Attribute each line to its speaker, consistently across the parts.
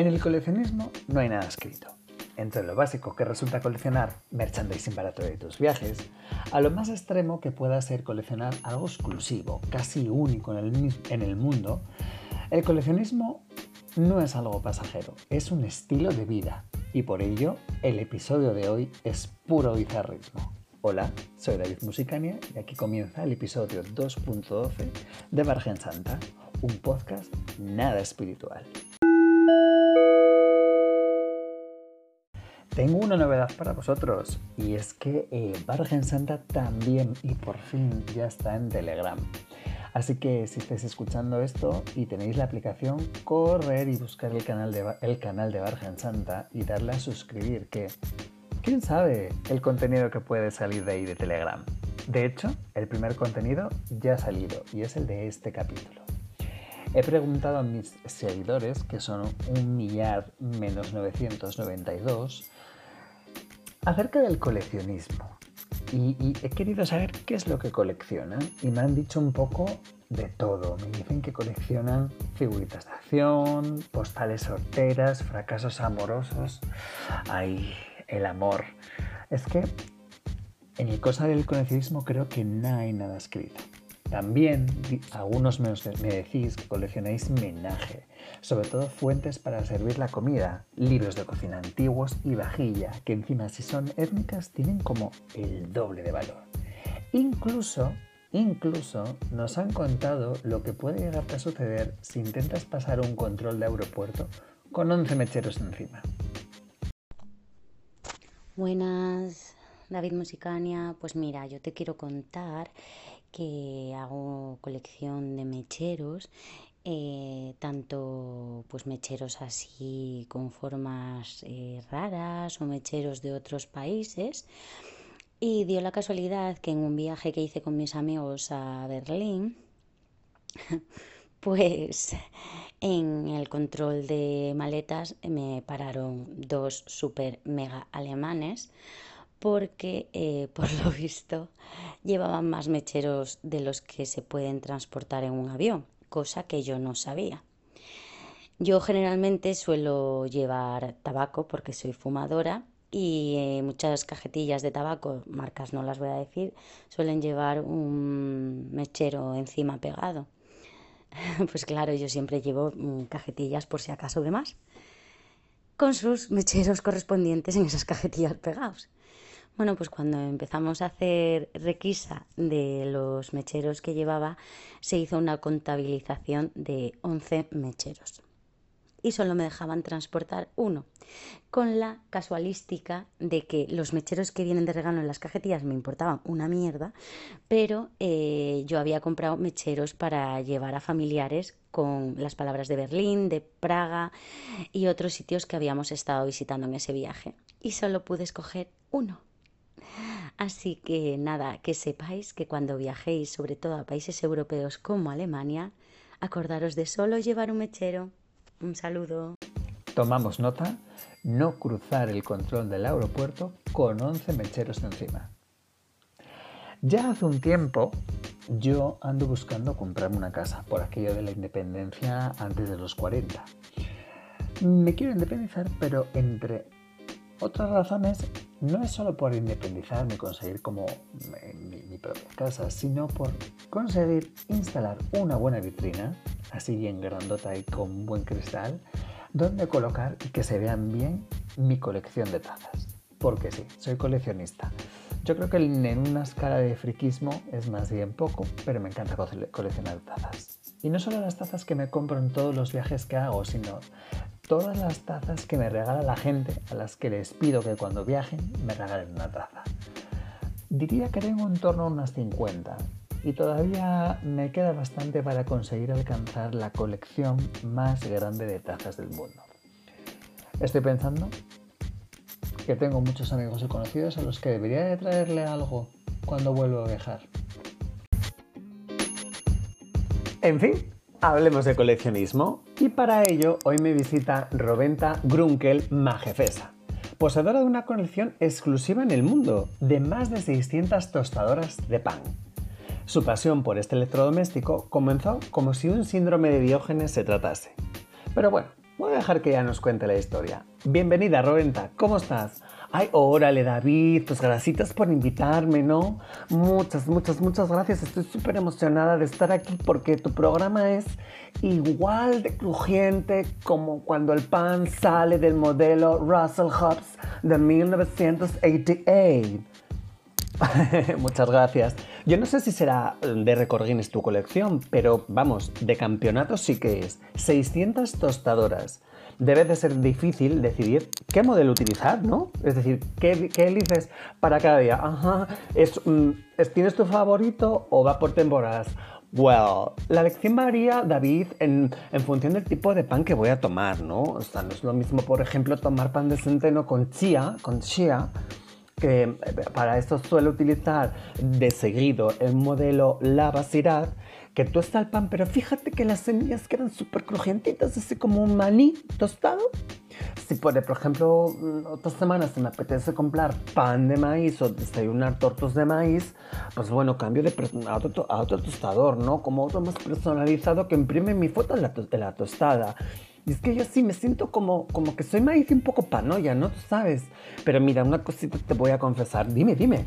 Speaker 1: En el coleccionismo no hay nada escrito. Entre lo básico que resulta coleccionar merchandising barato de tus viajes, a lo más extremo que pueda ser coleccionar algo exclusivo, casi único en el, en el mundo, el coleccionismo no es algo pasajero, es un estilo de vida y por ello el episodio de hoy es puro bizarrismo. Hola, soy David Musicania y aquí comienza el episodio 2.12 de Bargen Santa, un podcast nada espiritual. Tengo una novedad para vosotros y es que eh, Bargen Santa también y por fin ya está en Telegram. Así que si estáis escuchando esto y tenéis la aplicación, correr y buscar el canal de, el canal de Bargen Santa y darle a suscribir, que quién sabe el contenido que puede salir de ahí de Telegram. De hecho, el primer contenido ya ha salido y es el de este capítulo. He preguntado a mis seguidores, que son un millar menos 992, acerca del coleccionismo. Y, he querido saber qué es lo que coleccionan y me han dicho un poco de todo. Me dicen que coleccionan figuritas de acción, postales sorteras, fracasos amorosos. Ay, el amor. Es que en el cosa del coleccionismo creo que no hay nada escrito. También algunos me, decís que coleccionáis menaje, sobre todo fuentes para servir la comida, libros de cocina antiguos y vajilla, que encima si son étnicas tienen como el doble de valor. Incluso, incluso nos han contado lo que puede llegarte a suceder si intentas pasar un control de aeropuerto con 11 mecheros encima.
Speaker 2: Buenas, David Musicania. Pues mira, yo te quiero contar que hago colección de mecheros, eh, tanto pues mecheros así con formas eh, raras o mecheros de otros países. Y dio la casualidad que en un viaje que hice con mis amigos a Berlín, pues en el control de maletas me pararon dos super mega alemanes porque eh, por lo visto llevaban más mecheros de los que se pueden transportar en un avión, cosa que yo no sabía. Yo generalmente suelo llevar tabaco porque soy fumadora y eh, muchas cajetillas de tabaco, marcas no las voy a decir, suelen llevar un mechero encima pegado. Pues claro, yo siempre llevo mm, cajetillas por si acaso de más, con sus mecheros correspondientes en esas cajetillas pegados. Bueno, pues cuando empezamos a hacer requisa de los mecheros que llevaba, se hizo una contabilización de 11 mecheros. Y solo me dejaban transportar uno, con la casualística de que los mecheros que vienen de regalo en las cajetillas me importaban una mierda, pero eh, yo había comprado mecheros para llevar a familiares con las palabras de Berlín, de Praga y otros sitios que habíamos estado visitando en ese viaje. Y solo pude escoger uno. Así que nada, que sepáis que cuando viajéis, sobre todo a países europeos como Alemania, acordaros de solo llevar un mechero. Un saludo.
Speaker 1: Tomamos nota, no cruzar el control del aeropuerto con 11 mecheros encima. Ya hace un tiempo yo ando buscando comprarme una casa por aquello de la independencia antes de los 40. Me quiero independizar, pero entre otras razones no es solo por independizarme y conseguir como mi, propia casa, sino por conseguir instalar una buena vitrina, así bien grandota y con buen cristal, donde colocar y que se vean bien mi colección de tazas. Porque sí, soy coleccionista. Yo creo que en una escala de friquismo es más bien poco, pero me encanta coleccionar tazas. Y no solo las tazas que me compro en todos los viajes que hago, sino todas las tazas que me regala la gente a las que les pido que cuando viajen me regalen una taza. Diría que tengo en torno a unas 50 y todavía me queda bastante para conseguir alcanzar la colección más grande de tazas del mundo. Estoy pensando que tengo muchos amigos y conocidos a los que debería de traerle algo cuando vuelvo a viajar. En fin, hablemos de coleccionismo y para ello hoy me visita Robenta Grunkel Majefesa, poseedora de una colección exclusiva en el mundo de más de 600 tostadoras de pan. Su pasión por este electrodoméstico comenzó como si un síndrome de Diógenes se tratase. Pero bueno, Voy a dejar que ella nos cuente la historia. Bienvenida, Roventa, ¿cómo estás? Ay, órale, David, pues gracias por invitarme, ¿no? Muchas, muchas, muchas gracias. Estoy súper emocionada de estar aquí porque tu programa es igual de crujiente como cuando el pan sale del modelo Russell Hobbs de 1988. Muchas gracias. Yo no sé si será de Recordines tu colección, pero vamos, de campeonato sí que es. 600 tostadoras debe de ser difícil decidir qué modelo utilizar, ¿no? Es decir, ¿qué, qué eliges para cada día? Ajá, mm, ¿es, ¿tienes tu favorito o va por temporadas? Well, la elección varía, David, en, en, función del tipo de pan que voy a tomar, ¿no? O sea, no es lo mismo, por ejemplo, tomar pan de centeno con chía, con chía, que eh, para esto suelo utilizar de seguido el modelo Sirat, que tosta el pan, pero fíjate que las semillas quedan súper crujientitas, así como un maní tostado. Si por ejemplo, otras semanas se me apetece comprar pan de maíz o desayunar tortos de maíz, pues bueno, cambio de a otro, a otro tostador, ¿no? Como otro más personalizado que imprime mi foto de la, de la tostada. Y es que yo sí me siento como, como que soy maíz y un poco panoya, ¿no? Tú sabes. Pero mira, una cosita te voy a confesar. Dime, dime.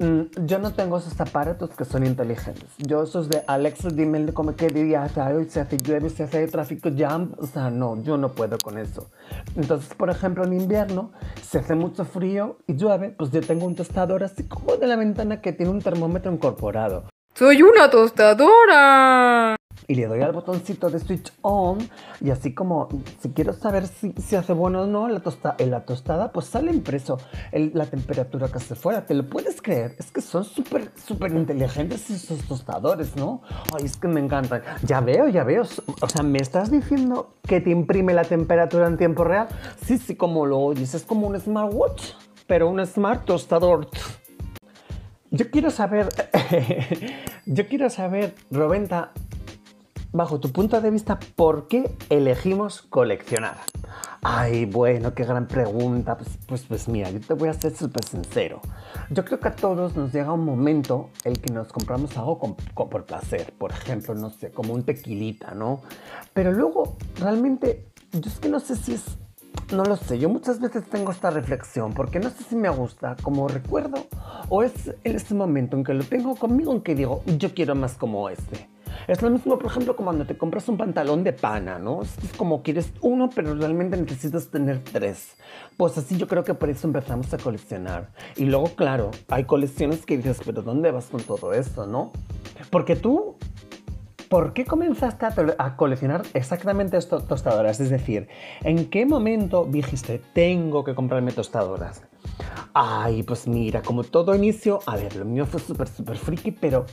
Speaker 1: Mm, yo no tengo esos aparatos que son inteligentes. Yo esos de Alexa, dime cómo qué día hoy, se hace llueve, se hace tráfico jam. O sea, no, yo no puedo con eso. Entonces, por ejemplo, en invierno, se hace mucho frío y llueve, pues yo tengo un tostador así como de la ventana que tiene un termómetro incorporado.
Speaker 3: ¡Soy una tostadora!
Speaker 1: Y le doy al botoncito de switch on y así como si quiero saber si, si hace bueno o no la tosta, la tostada, pues sale impreso la temperatura que hace fuera. ¿Te lo puedes creer? Es que son súper, súper inteligentes esos tostadores, ¿no? Ay, es que me encantan. Ya veo, ya veo. O sea, ¿me estás diciendo que te imprime la temperatura en tiempo real? Sí, sí, como lo oyes. Es como un smartwatch, pero un smart tostador. Yo quiero saber, yo quiero saber, Roventa, bajo tu punto de vista, ¿por qué elegimos coleccionar? Ay, bueno, qué gran pregunta. Pues, pues, pues mira, yo te voy a ser súper sincero. Yo creo que a todos nos llega un momento el que nos compramos algo por placer. Por ejemplo, no sé, como un tequilita, ¿no? Pero luego, realmente, yo es que no sé si es... No lo sé, yo muchas veces tengo esta reflexión porque no sé si me gusta como recuerdo o es en ese momento en que lo tengo conmigo en que digo, yo quiero más como este. Es lo mismo, por ejemplo, como cuando te compras un pantalón de pana, ¿no? Es como quieres uno, pero realmente necesitas tener tres. Pues así yo creo que por eso empezamos a coleccionar. Y luego, claro, hay colecciones que dices, pero ¿dónde vas con todo esto, no? Porque tú ¿Por qué comenzaste a, coleccionar exactamente estas tostadoras? Es decir, ¿en qué momento dijiste, tengo que comprarme tostadoras? Ay, pues mira, como todo inicio, a ver, lo mío fue súper, súper friki, pero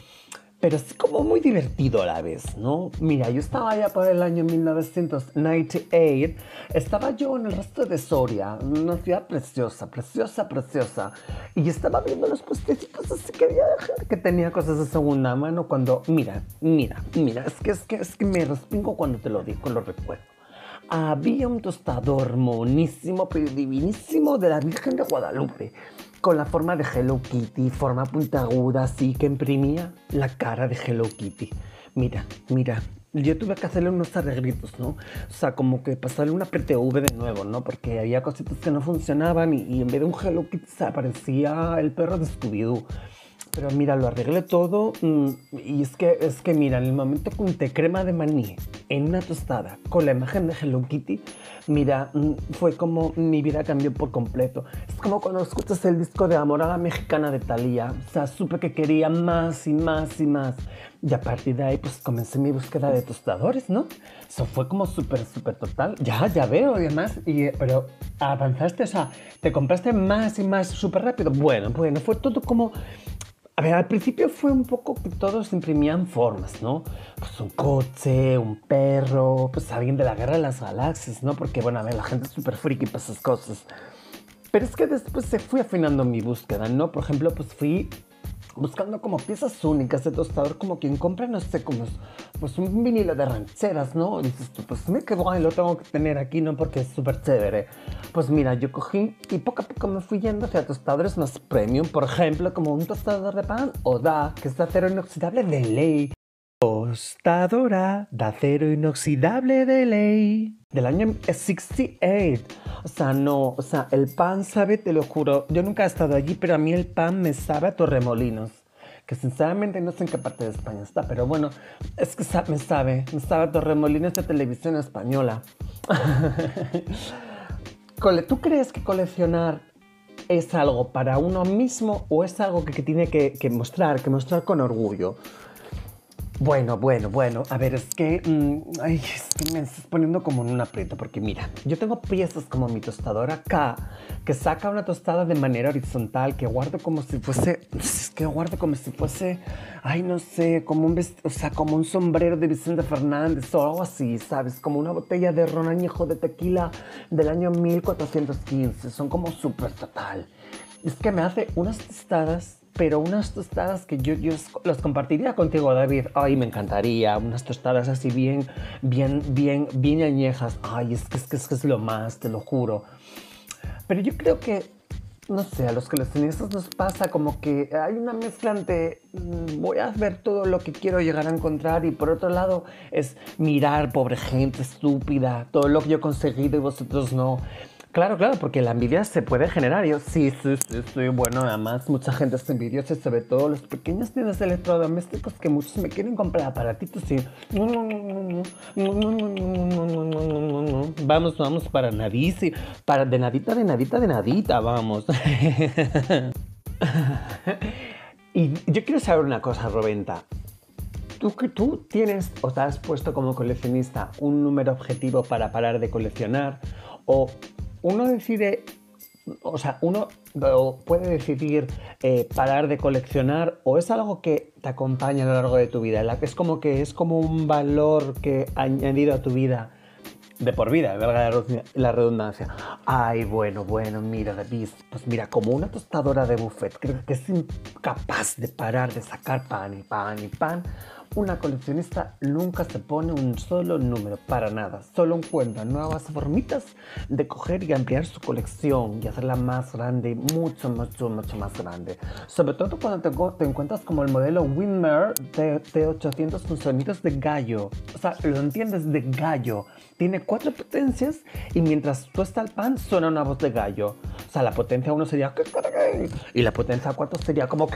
Speaker 1: pero es como muy divertido a la vez, ¿no? Mira, yo estaba allá por el año 1998, estaba yo en el resto de Soria, una ciudad preciosa, preciosa, preciosa, y estaba viendo los puestecitos así que había gente que tenía cosas de segunda mano cuando, mira, mira, mira, es que, es que, es que me respingo cuando te lo digo, lo recuerdo. Había un tostador monísimo, pero divinísimo de la Virgen de Guadalupe con la forma de Hello Kitty, forma puntiaguda, así que imprimía la cara de Hello Kitty. Mira, mira, yo tuve que hacerle unos arreglitos, ¿no? O sea, como que pasarle una PTV de nuevo, ¿no? Porque había cositas que no funcionaban y, en vez de un Hello Kitty se aparecía el perro de. Pero mira, lo arreglé todo mm, y es que, es que mira, en el momento que unté crema de maní en una tostada con la imagen de Hello Kitty, mira, mm, fue como mi vida cambió por completo. Es como cuando escuchas el disco de Amor a la Mexicana de Thalía. O sea, supe que quería más y más y más. Y a partir de ahí, pues comencé mi búsqueda de tostadores, ¿no? Eso fue como súper, súper total. Ya, ya veo, además. Y, pero avanzaste, o sea, te compraste más y más súper rápido. Bueno, bueno, fue todo como a ver, al principio fue un poco que todos imprimían formas, ¿no? Pues un coche, un perro, pues alguien de la guerra de las galaxias, ¿no? Porque, bueno, a ver, la gente es súper friki para esas cosas. Pero es que después se fue afinando mi búsqueda, ¿no? Por ejemplo, pues fui buscando como piezas únicas de tostador, como quien compra, no sé, como pues un vinilo de rancheras, ¿no? Y dices tú, pues me qué guay, lo tengo que tener aquí, ¿no? Porque es súper chévere. Pues mira, yo cogí y poco a poco me fui yendo hacia tostadores más premium, por ejemplo, como un tostador de pan o da, que es de acero inoxidable de ley, Tostadora de acero inoxidable de ley. Del año 68. O sea, no, o sea, el pan sabe, te lo juro. Yo nunca he estado allí, pero a mí el pan me sabe a torremolinos. Que sinceramente no sé en qué parte de España está, pero bueno, es que me sabe, me sabe a torremolinos de televisión española. ¿Tú crees que coleccionar es algo para uno mismo o es algo que, tiene que, que mostrar, que mostrar con orgullo? Bueno, bueno, bueno. A ver, es que, mm, ay, es que me estás poniendo como en un aprieto, porque mira, yo tengo piezas como mi tostadora acá, que saca una tostada de manera horizontal, que guardo como si fuese, es que guardo como si fuese, ay, no sé, como un, o sea, como un sombrero de Vicente Fernández o algo así, ¿sabes? Como una botella de ron añejo de tequila del año 1415. Son como súper total. Es que me hace unas tostadas pero unas tostadas que yo, yo las compartiría contigo, David. Ay, me encantaría. Unas tostadas así bien, bien, bien, bien añejas. Ay, es que es, que, es, lo más, te lo juro. Pero yo creo que, no sé, a los coleccionistas nos pasa como que hay una mezcla entre mm, voy a ver todo lo que quiero llegar a encontrar y por otro lado es mirar, pobre gente estúpida, todo lo que yo he conseguido y vosotros no. Claro, claro, porque la envidia se puede generar. Yo, sí, sí, sí, sí. Bueno, además, mucha gente es envidiosa, sobre todo los pequeños tiendas electrodomésticos que muchos me quieren comprar aparatitos y. Vamos, vamos, para nadiz y para de nadita, de nadita, de nadita, vamos. y yo quiero saber una cosa, Robenta. ¿Tú, ¿Tú tienes o te has puesto como coleccionista un número objetivo para parar de coleccionar? ¿O uno decide, o sea, uno puede decidir eh, parar de coleccionar o es algo que te acompaña a lo largo de tu vida, es como que es como un valor que ha añadido a tu vida de por vida, verdad la redundancia. Ay, bueno, bueno, mira, David, pues mira, como una tostadora de buffet, creo que es incapaz de parar de sacar pan y pan y pan una coleccionista nunca se pone un solo número, para nada. Solo encuentra nuevas formitas de coger y ampliar su colección y hacerla más grande, mucho, mucho, mucho más grande. Sobre todo cuando te, encuentras como el modelo Winmer de, de 800 con sonidos de gallo. O sea, lo entiendes de gallo. Tiene cuatro potencias y mientras tú está el pan suena una voz de gallo. O sea, la potencia 1 sería y la potencia 4 sería como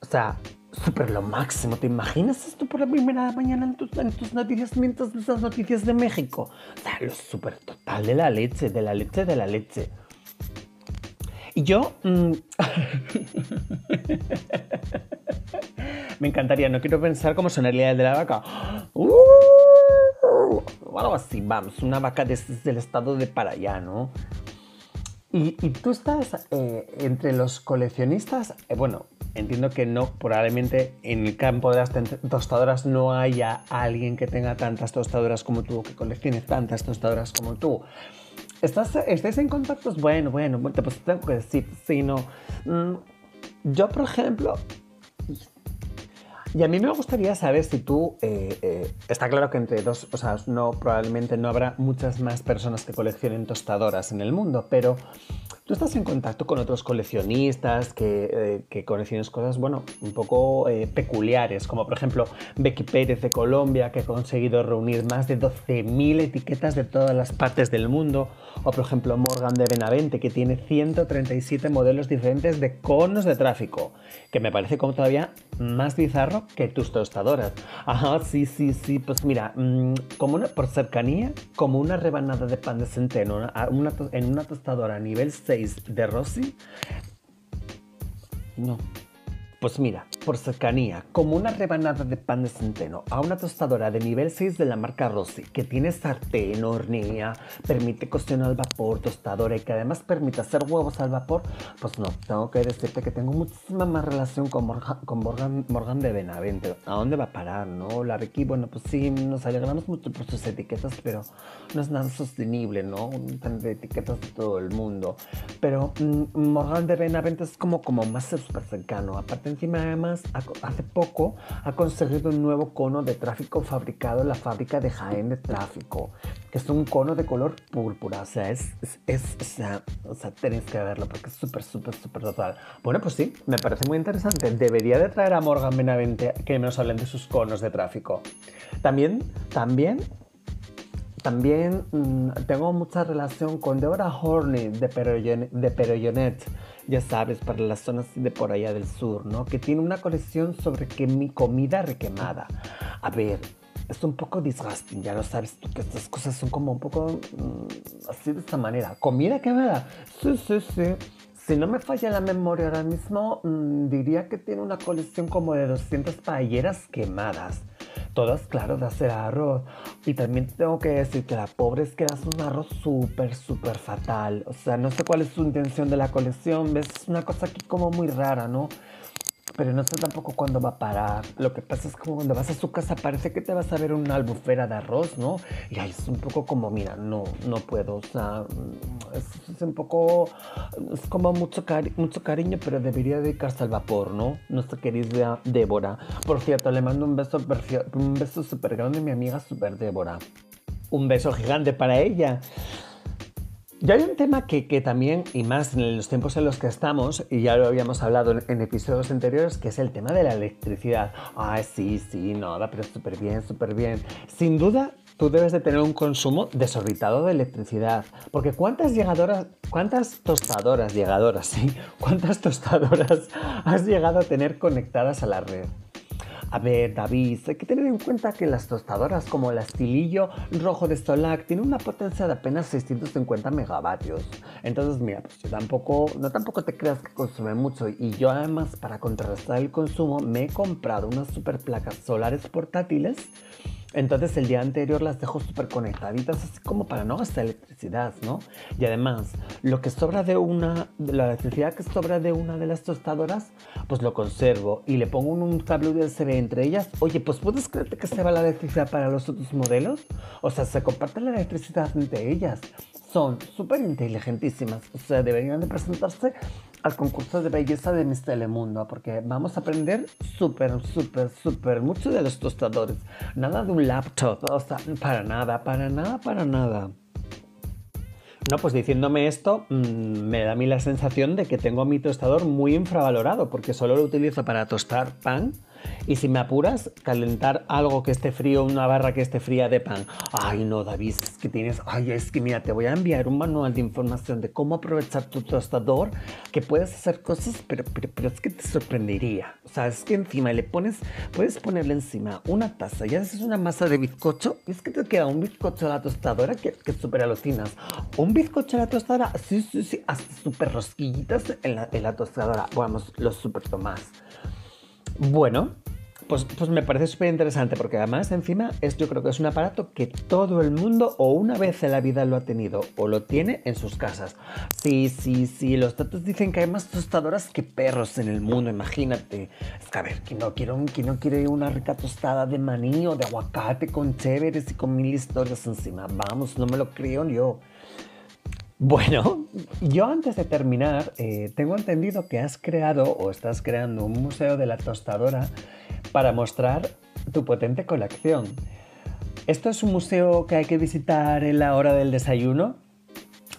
Speaker 1: o sea, súper lo máximo. ¿Te imaginas esto por la primera mañana en tus, noticias mientras ves las noticias de México? O sea, lo súper total de la leche, de la leche, de la leche. Y yo... Mm, me encantaría, no quiero pensar cómo sonaría el de la vaca. Uh, o algo así, vamos, una vaca desde el estado de para allá, ¿no? Y, tú estás eh, entre los coleccionistas, eh, bueno, entiendo que no, probablemente en el campo de las tostadoras no haya alguien que tenga tantas tostadoras como tú, que coleccione tantas tostadoras como tú. ¿Estás, ¿Estáis en contactos? Bueno, bueno, pues tengo que decir, sí, no. Mm, yo, por ejemplo, y a mí me gustaría saber si tú, eh, eh, está claro que entre dos, o sea, no, probablemente no habrá muchas más personas que coleccionen tostadoras en el mundo, pero tú estás en contacto con otros coleccionistas que, eh, que coleccionan cosas, bueno, un poco peculiares, como por ejemplo Becky Pérez de Colombia, que ha conseguido reunir más de 12.000 etiquetas de todas las partes del mundo, o por ejemplo Morgan de Benavente, que tiene 137 modelos diferentes de conos de tráfico, que me parece como todavía más bizarro que tus tostadoras. Ajá, sí, sí, sí, pues mira, mm, como una, por cercanía, como una rebanada de pan de centeno en una tostadora a nivel 6 de Rossi, no. Pues mira, por cercanía, como una rebanada de pan de centeno a una tostadora de nivel 6 de la marca Rossi, que tiene sartén, hornilla, permite cocción al vapor, tostadora y que además permite hacer huevos al vapor, pues no, tengo que decirte que tengo muchísima más relación con Morgan, con Morgan, de Benavente. ¿A dónde va a parar, no? La Ricky, bueno, pues sí, nos alegramos mucho por sus etiquetas, pero no es nada sostenible, ¿no? Tan de etiquetas de todo el mundo. Pero mm, Morgan de Benavente es como, como más cercano. Aparte encima además hace poco ha conseguido un nuevo cono de tráfico fabricado en la fábrica de Jaén de Tráfico, que es un cono de color púrpura. O sea, es, tenéis que verlo porque es súper, súper, súper total. Bueno, pues sí, me parece muy interesante. Debería de traer a Morgan Benavente que nos hablen de sus conos de tráfico. También, también también mm, tengo mucha relación con Deborah Horney de, Perollonet, ya sabes, para las zonas de por allá del sur, ¿no? Que tiene una colección sobre que mi comida requemada. A ver, es un poco disgusting, ya lo sabes tú, que estas cosas son como un poco mm, así de esta manera. ¿Comida quemada? Sí, sí, sí. Si no me falla la memoria ahora mismo, mm, diría que tiene una colección como de 200 paelleras quemadas. Todas, claro, de hacer arroz. Y también tengo que decir que la pobre es que hace un arroz súper, súper fatal. O sea, no sé cuál es su intención de la colección. ¿Ves? Es una cosa aquí como muy rara, ¿no? Pero no sé tampoco cuándo va a parar. Lo que pasa es que cuando vas a su casa parece que te vas a ver una albufera de arroz, ¿no? Y ahí es un poco como, mira, no, no puedo, o sea, mm, es, un poco, es como mucho, mucho cariño, pero debería dedicarse al vapor, ¿no? Nuestra querida Débora. Por cierto, le mando un beso, un beso súper grande a mi amiga Super Débora. Un beso gigante para ella. Y hay un tema que, también, y más en los tiempos en los que estamos, y ya lo habíamos hablado en, episodios anteriores, que es el tema de la electricidad. Ah, sí, sí, no, pero súper bien, súper bien. Sin duda, tú debes de tener un consumo desorbitado de electricidad. Porque ¿cuántas llegadoras, cuántas tostadoras, llegadoras, sí? ¿Cuántas tostadoras has llegado a tener conectadas a la red? A ver, David, hay que tener en cuenta que las tostadoras como el astilillo rojo de Solac tienen una potencia de apenas 650 megavatios. Entonces, mira, pues yo tampoco, no tampoco te creas que consume mucho. Y yo además, para contrarrestar el consumo, me he comprado unas super placas solares portátiles entonces el día anterior las dejo súper conectaditas, así como para no gastar electricidad, ¿no? Y además, lo que sobra de una, la electricidad que sobra de una de las tostadoras, pues lo conservo y le pongo un cable USB entre ellas. Oye, pues ¿puedes creerte que se va la electricidad para los otros modelos? O sea, se comparte la electricidad entre ellas. Son súper inteligentísimas. O sea, deberían de presentarse al concurso de belleza de Miss Telemundo, porque vamos a aprender súper, súper, súper mucho de los tostadores. Nada de un laptop, o sea, para nada, para nada, para nada. No, pues diciéndome esto, mm, me da a mí la sensación de que tengo mi tostador muy infravalorado, porque solo lo utilizo para tostar pan y si me apuras, calentar algo que esté frío, una barra que esté fría de pan. Ay, no, David, es que tienes. Ay, es que mira, te voy a enviar un manual de información de cómo aprovechar tu tostador, que puedes hacer cosas, pero, pero, es que te sorprendería. O sea, es que encima le pones, puedes ponerle encima una taza y haces una masa de bizcocho y es que te queda un bizcocho a la tostadora que, que súper alucinas. Un bizcocho a la tostadora, sí, sí, sí, hasta súper rosquillitas en la, en la tostadora. Vamos, los súper tomás. Bueno, pues, pues, me parece súper interesante porque además encima es, yo creo que es un aparato que todo el mundo o una vez en la vida lo ha tenido o lo tiene en sus casas. Sí, sí, sí, los datos dicen que hay más tostadoras que perros en el mundo, imagínate. Es que a ver, ¿quién no quiere, un, no quiere una rica tostada de maní o de aguacate con chéveres y con mil historias encima? Vamos, no me lo creo yo. Bueno, yo antes de terminar, eh, tengo entendido que has creado o estás creando un museo de la tostadora para mostrar tu potente colección. ¿Esto es un museo que hay que visitar en la hora del desayuno?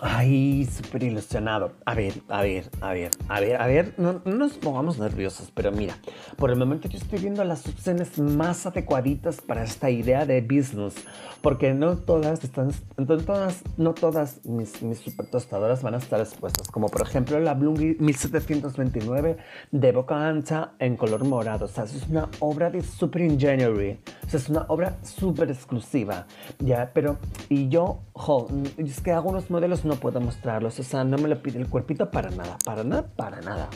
Speaker 1: Ay, súper ilusionado. A ver, a ver, a ver, a ver, a ver, no, nos pongamos nerviosos, pero mira, por el momento yo estoy viendo las opciones más adecuaditas para esta idea de business, porque no todas están, entonces todas, no todas mis, mis super tostadoras van a estar expuestas, como por ejemplo la Blungy 1729 de boca ancha en color morado, o sea, es una obra de super ingeniery, o sea, es una obra súper exclusiva, ya, pero, y yo, jo, es que hago unos modelos no puedo mostrarlos, o sea, no me lo pide el cuerpito para nada, para nada, para nada.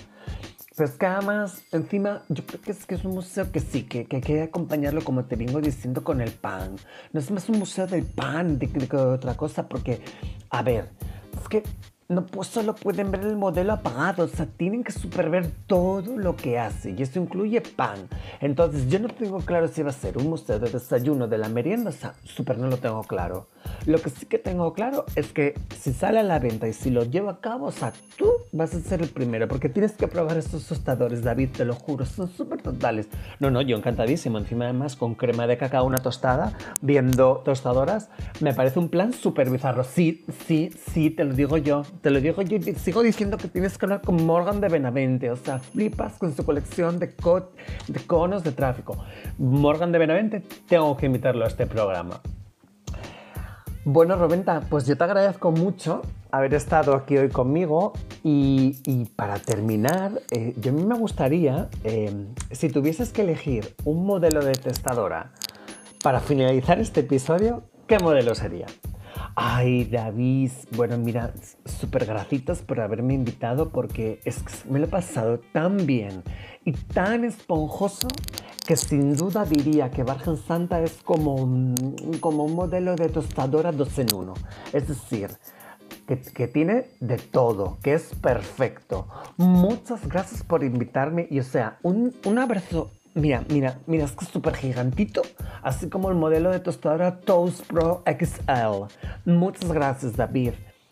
Speaker 1: Pues que además, encima, yo creo que es, que es un museo que sí, que, que hay que acompañarlo, como te vengo diciendo, con el pan. No es más un museo del pan de, de, otra cosa, porque, a ver, es que no pues solo pueden ver el modelo apagado, o sea, tienen que super ver todo lo que hace y eso incluye pan. Entonces yo no tengo claro si va a ser un museo de desayuno, de la merienda, o sea, super no lo tengo claro. Lo que sí que tengo claro es que si sale a la venta y si lo llevo a cabo, o sea, tú vas a ser el primero, porque tienes que probar estos tostadores, David, te lo juro, son súper totales. No, no, yo encantadísimo. Encima, además, con crema de cacao, una tostada, viendo tostadoras, me parece un plan súper bizarro. Sí, sí, sí, te lo digo yo, te lo digo yo sigo diciendo que tienes que hablar con Morgan de Benavente, o sea, flipas con su colección de, co de conos de tráfico. Morgan de Benavente, tengo que invitarlo a este programa. Bueno, Robenta, pues yo te agradezco mucho haber estado aquí hoy conmigo y, y para terminar, eh, yo a mí me gustaría, eh, si tuvieses que elegir un modelo de testadora para finalizar este episodio, ¿qué modelo sería? Ay, David, bueno, mira, súper gracitas por haberme invitado porque es que me lo he pasado tan bien y tan esponjoso que sin duda diría que Virgen Santa es como un, como un modelo de tostadora dos en uno. Es decir, que, que, tiene de todo, que es perfecto. Muchas gracias por invitarme y o sea, un, un abrazo. Mira, mira, mira, es que es súper gigantito, así como el modelo de tostadora Toast Pro XL. Muchas gracias, David.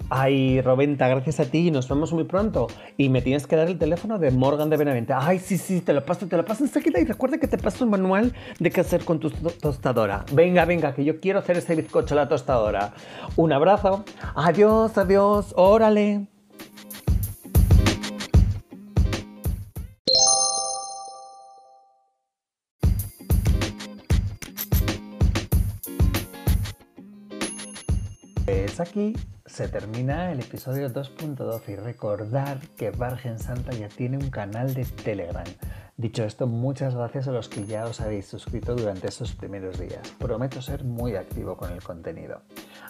Speaker 1: Ay, Robenta, gracias a ti, nos vemos muy pronto. Y me tienes que dar el teléfono de Morgan de Benavente. Ay, sí, sí, te lo paso, te lo paso enseguida. Y recuerda que te paso un manual de qué hacer con tu tostadora. Venga, venga, que yo quiero hacer ese bizcocho a la tostadora. Un abrazo. Adiós, adiós, órale. Pues aquí se termina el episodio 2.12 y recordar que Virgen Santa ya tiene un canal de Telegram. Dicho esto, muchas gracias a los que ya os habéis suscrito durante estos primeros días. Prometo ser muy activo con el contenido.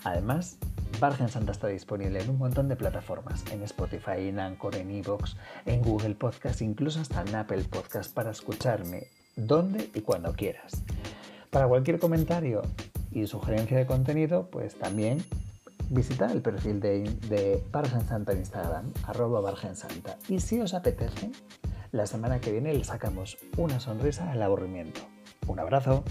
Speaker 1: Además, Virgen Santa está disponible en un montón de plataformas, en Spotify, en Anchor, en Evox, en Google Podcast, incluso hasta en Apple Podcast para escucharme donde y cuando quieras. Para cualquier comentario y sugerencia de contenido, pues también visita el perfil de, de Virgen Santa en Instagram, arroba Virgen Santa. Y si os apetece, la semana que viene le sacamos una sonrisa al aburrimiento. Un abrazo.